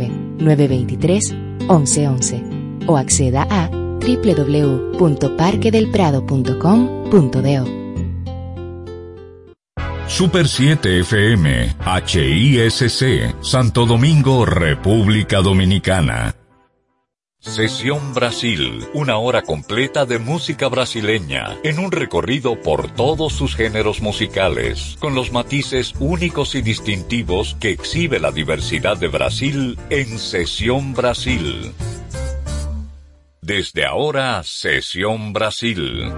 809-923-1111 o acceda a www.parquedelprado.com.do. Super 7 FM, HISC, Santo Domingo, República Dominicana. Sesión Brasil, una hora completa de música brasileña, en un recorrido por todos sus géneros musicales, con los matices únicos y distintivos que exhibe la diversidad de Brasil en Sesión Brasil. Desde ahora, Sesión Brasil.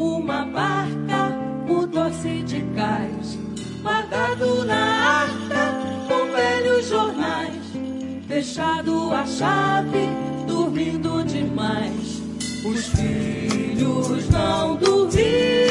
uma barca, o doce de cais, guardado na arca, com velhos jornais, fechado a chave, dormindo demais. Os filhos não dormiram.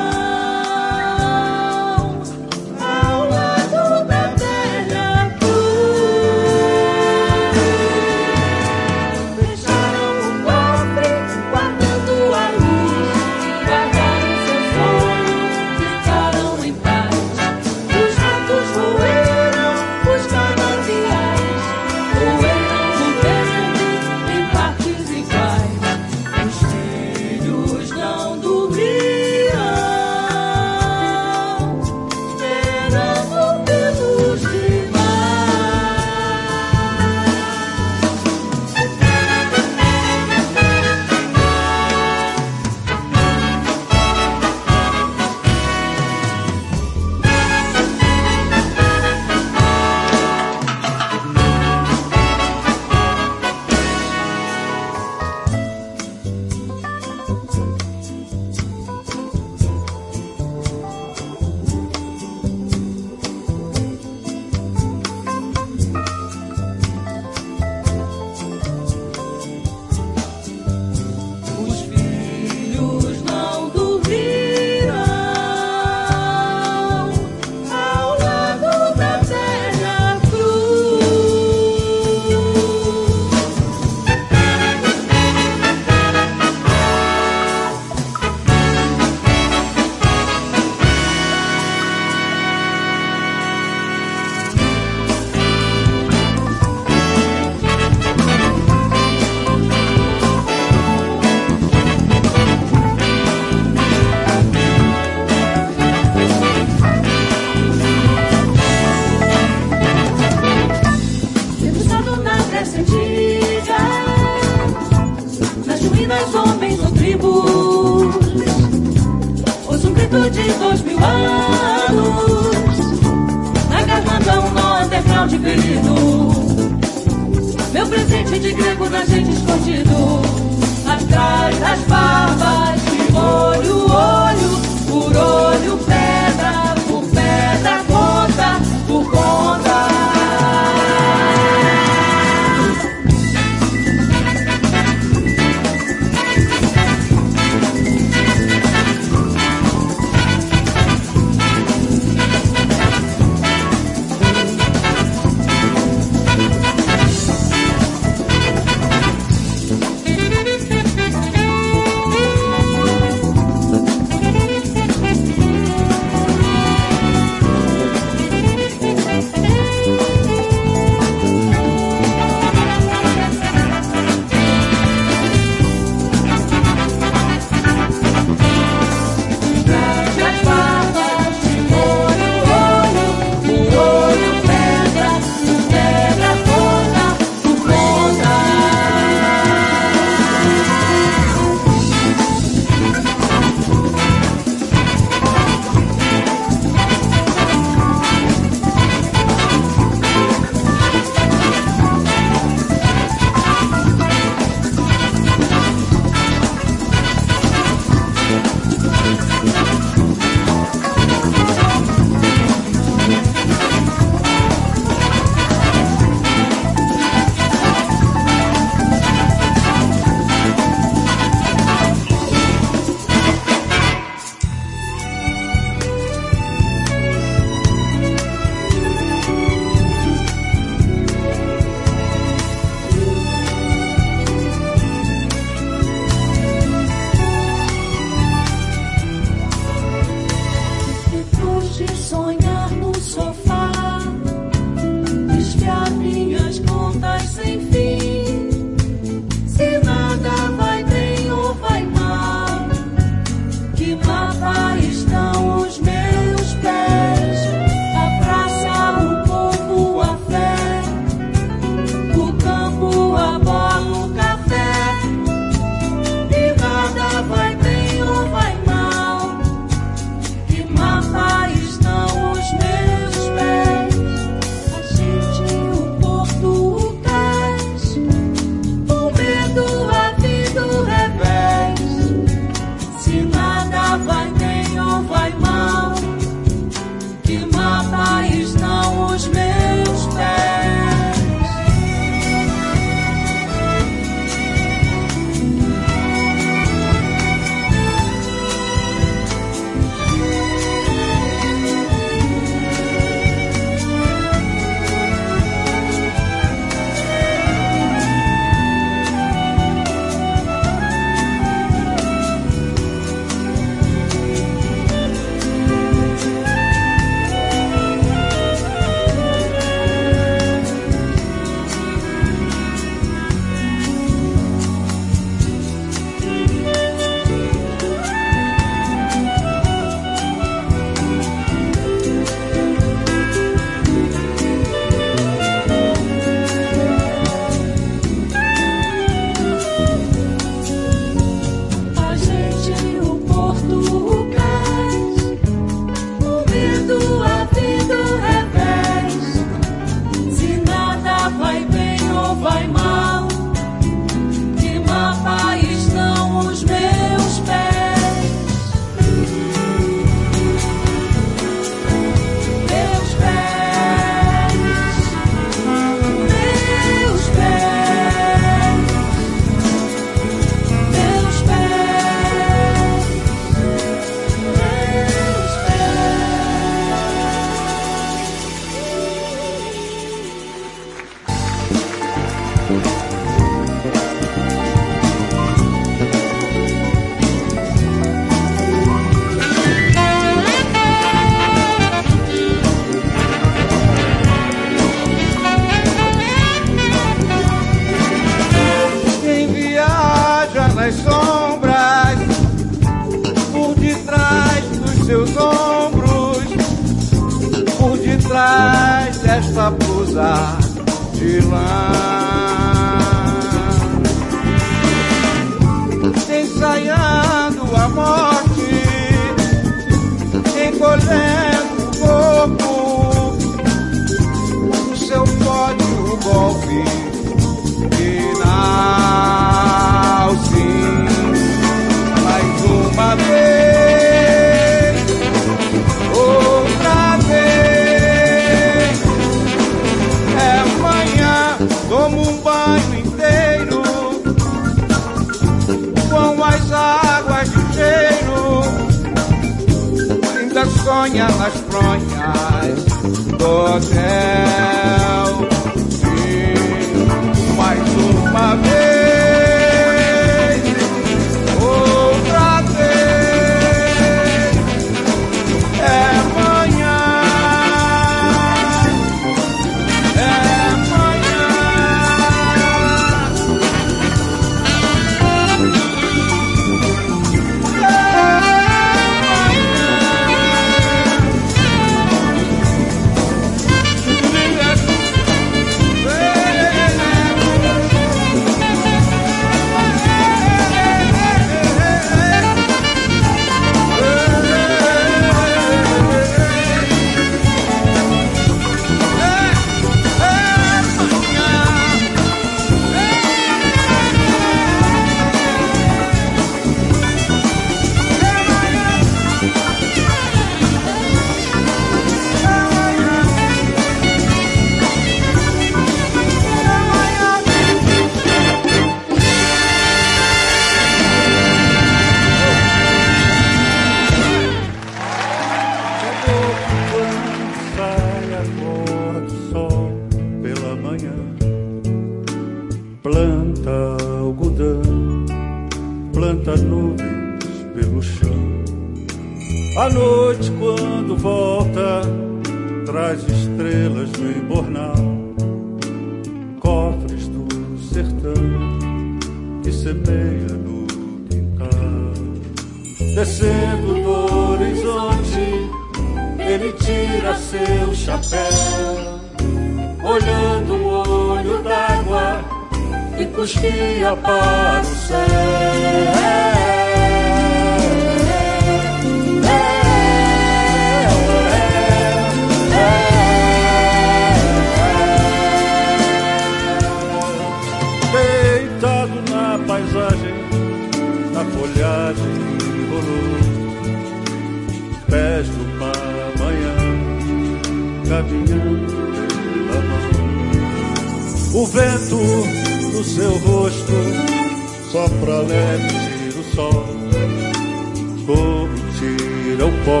cheira o pó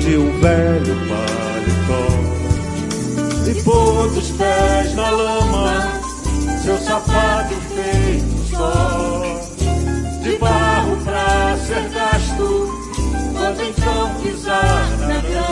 de um velho paletó. E pôs os pés na lama, seu sapato feito só. De barro pra ser gasto, quando então pisar na grama.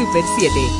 Super 7.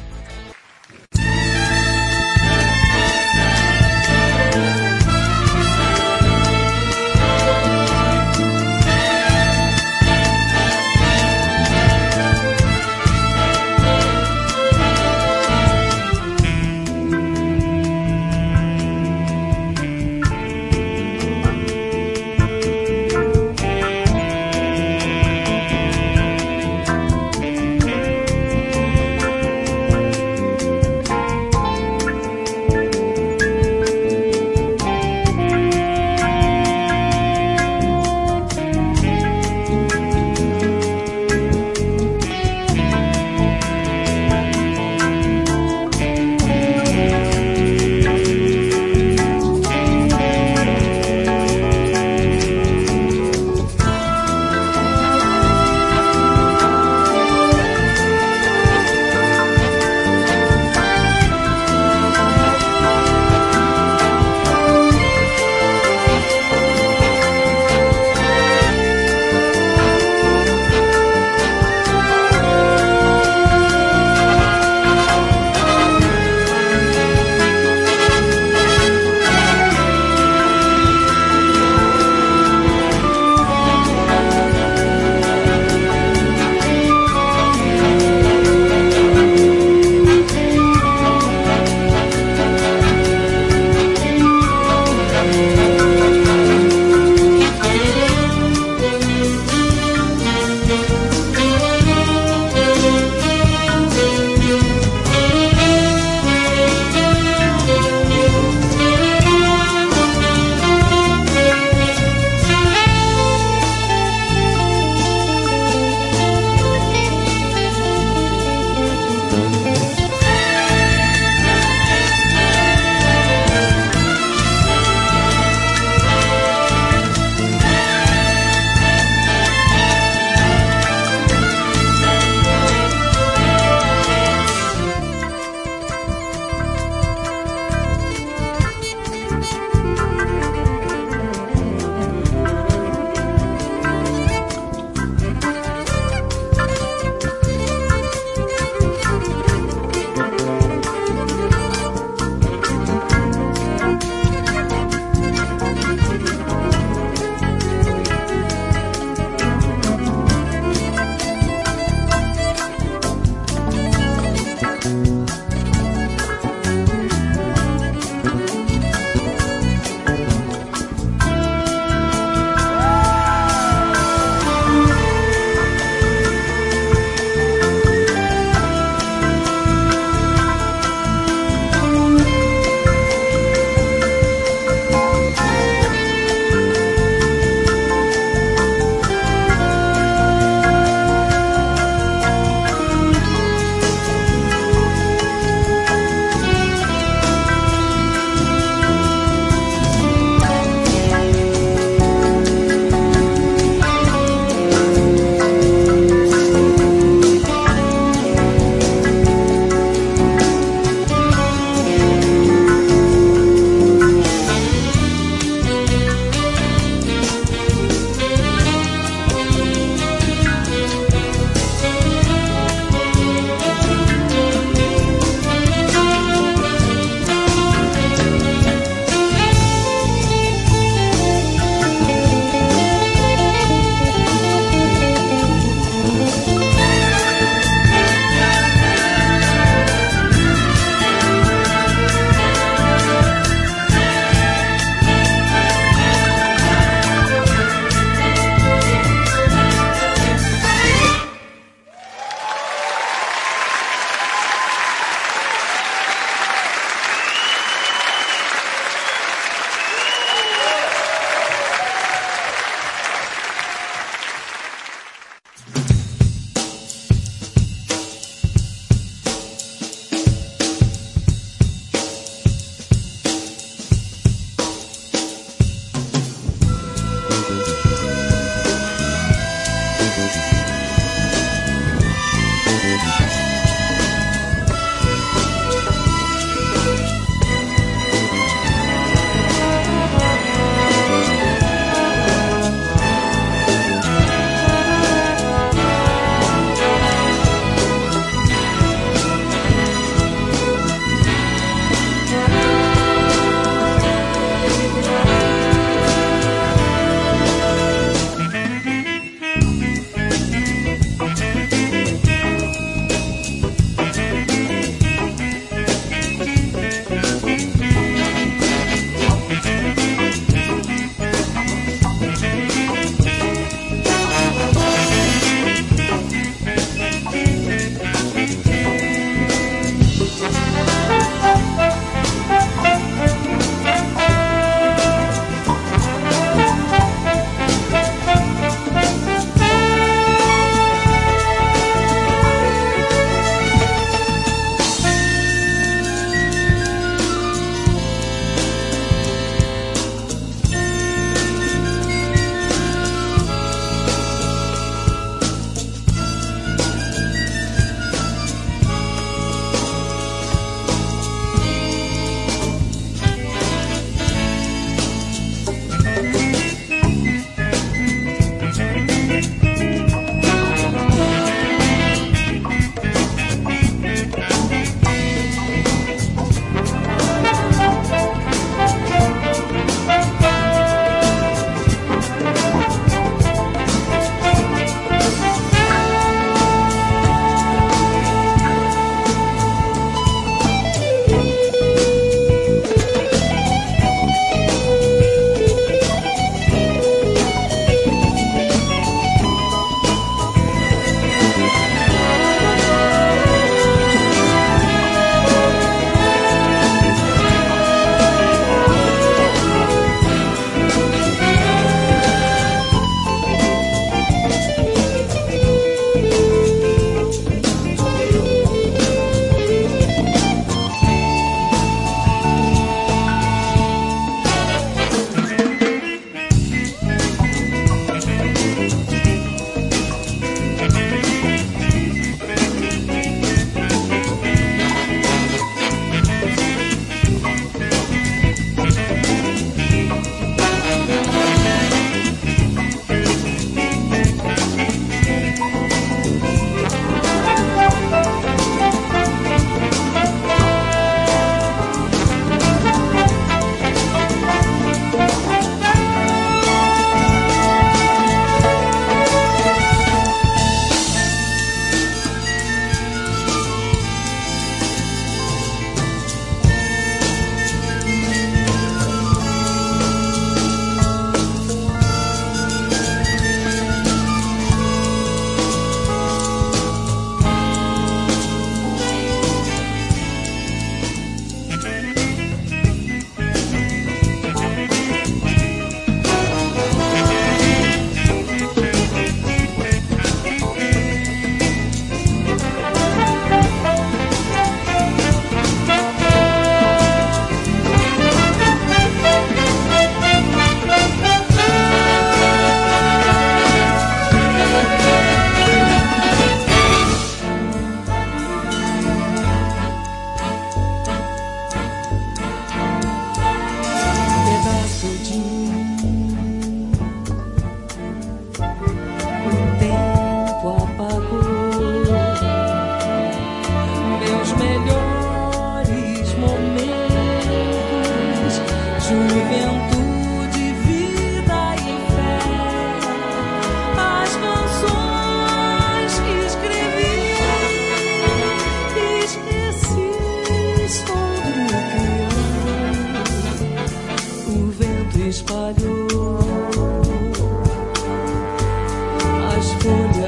for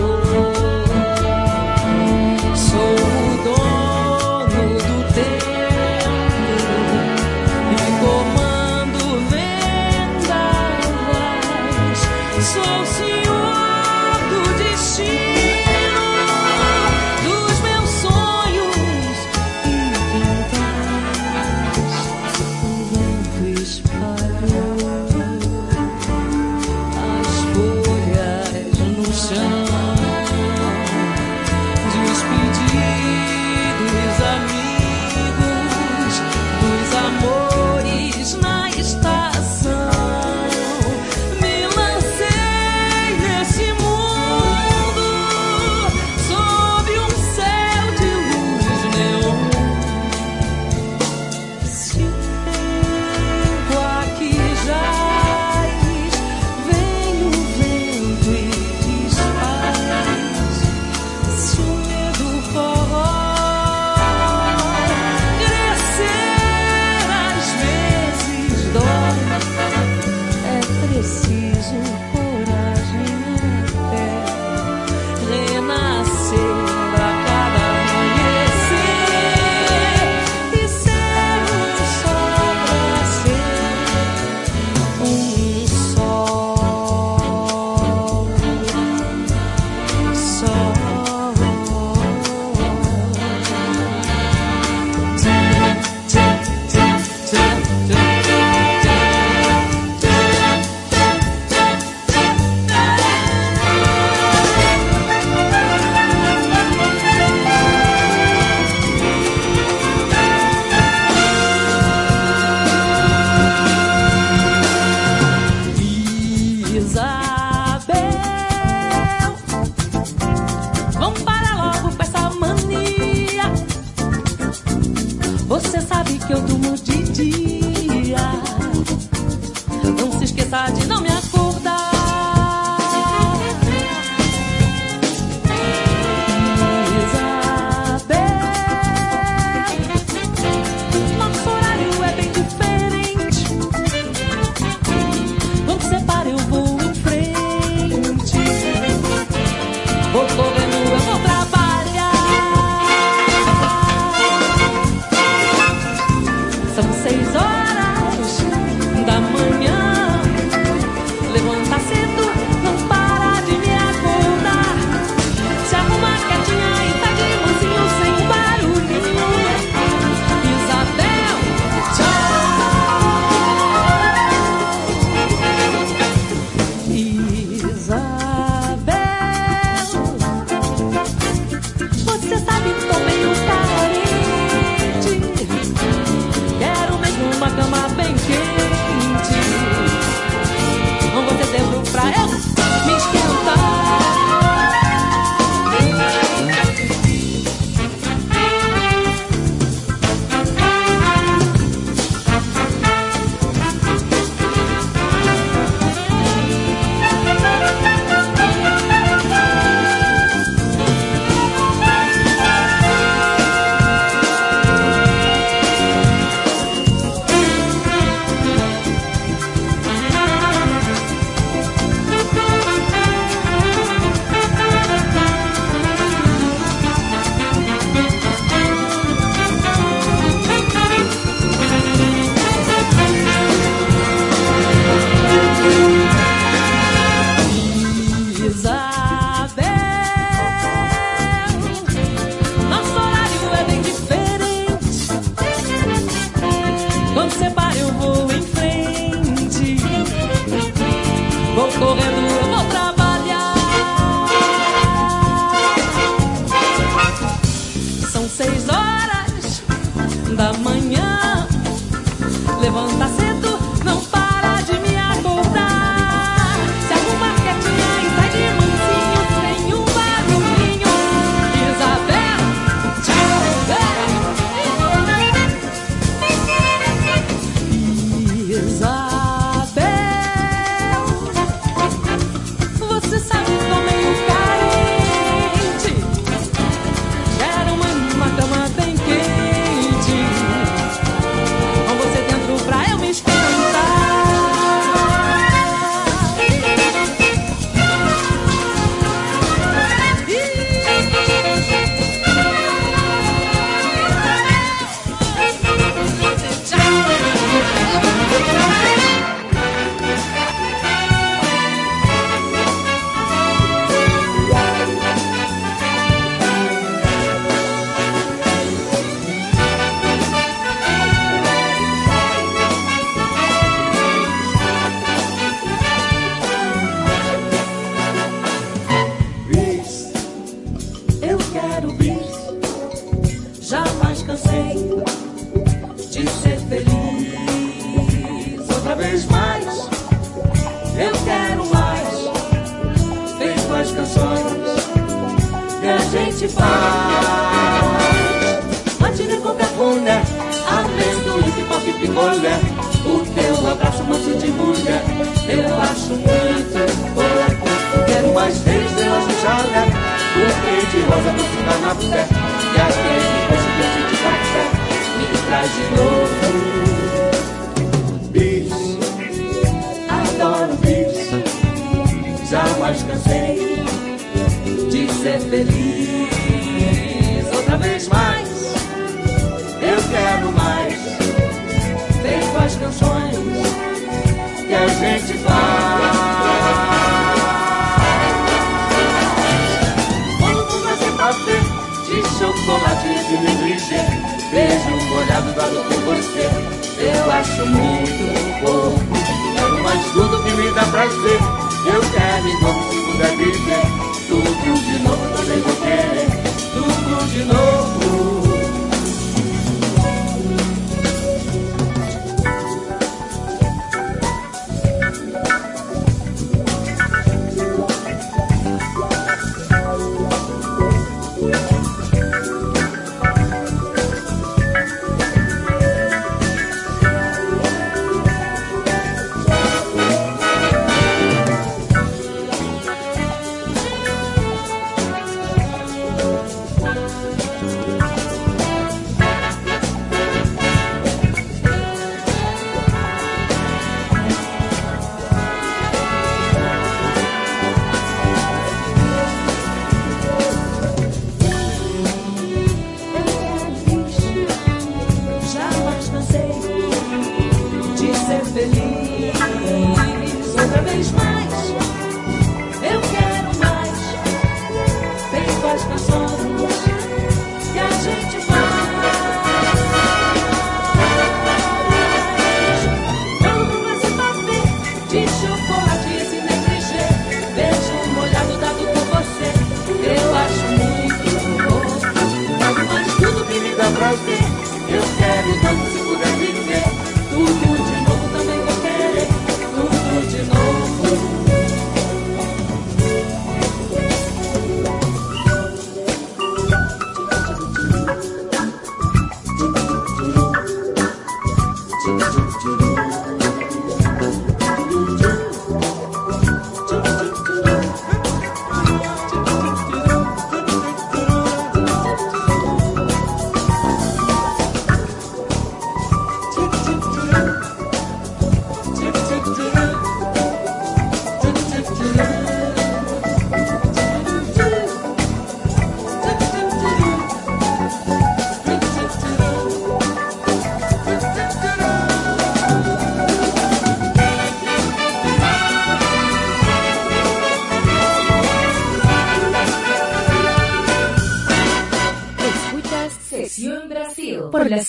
soul.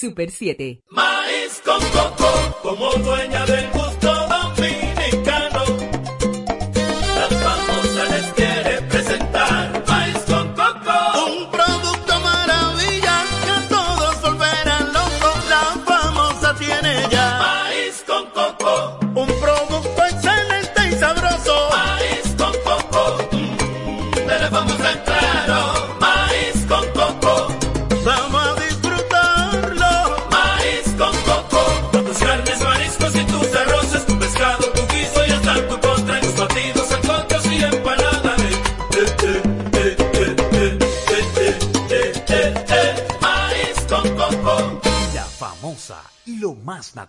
Super 7. Maíz con coco, como dueña del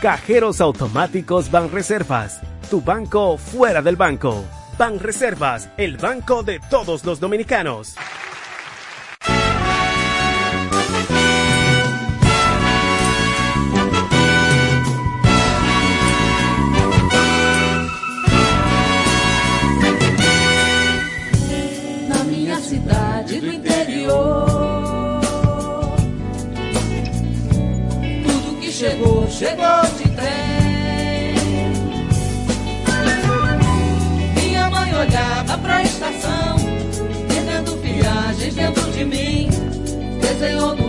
Cajeros automáticos Banreservas. Tu banco fuera del banco. Banreservas, el banco de todos los dominicanos. chegou de trem. Minha mãe olhava pra estação, vendo viagens dentro de mim, desenhou no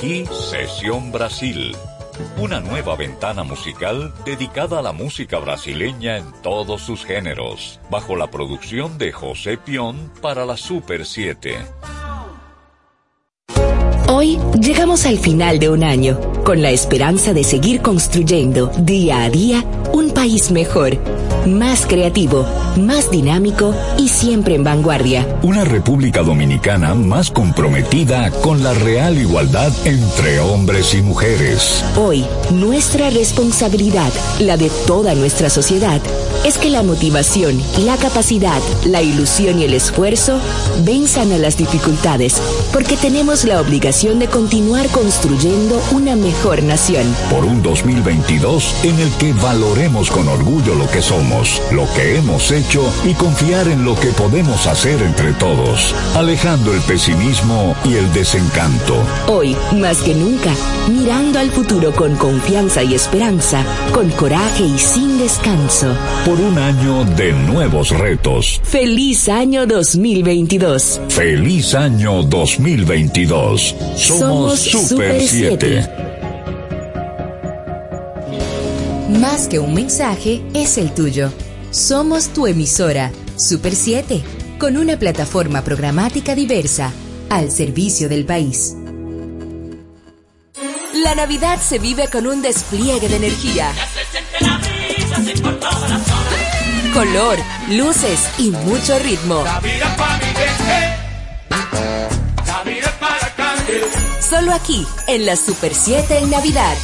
Sesión Brasil. Una nueva ventana musical dedicada a la música brasileña en todos sus géneros, bajo la producción de José Pion para la Super 7. Hoy llegamos al final de un año, con la esperanza de seguir construyendo día a día un país mejor más creativo, más dinámico y siempre en vanguardia. Una República Dominicana más comprometida con la real igualdad entre hombres y mujeres. Hoy, nuestra responsabilidad, la de toda nuestra sociedad, es que la motivación, la capacidad, la ilusión y el esfuerzo venzan a las dificultades, porque tenemos la obligación de continuar construyendo una mejor nación. Por un 2022 en el que valoremos con orgullo lo que somos lo que hemos hecho y confiar en lo que podemos hacer entre todos, alejando el pesimismo y el desencanto. Hoy, más que nunca, mirando al futuro con confianza y esperanza, con coraje y sin descanso. Por un año de nuevos retos. Feliz año 2022. Feliz año 2022. Somos, Super 7. Más que un mensaje, es el tuyo. Somos tu emisora, Super 7, con una plataforma programática diversa, al servicio del país. La Navidad se vive con un despliegue de energía. Color, luces y mucho ritmo. Solo aquí, en la Super 7 en Navidad.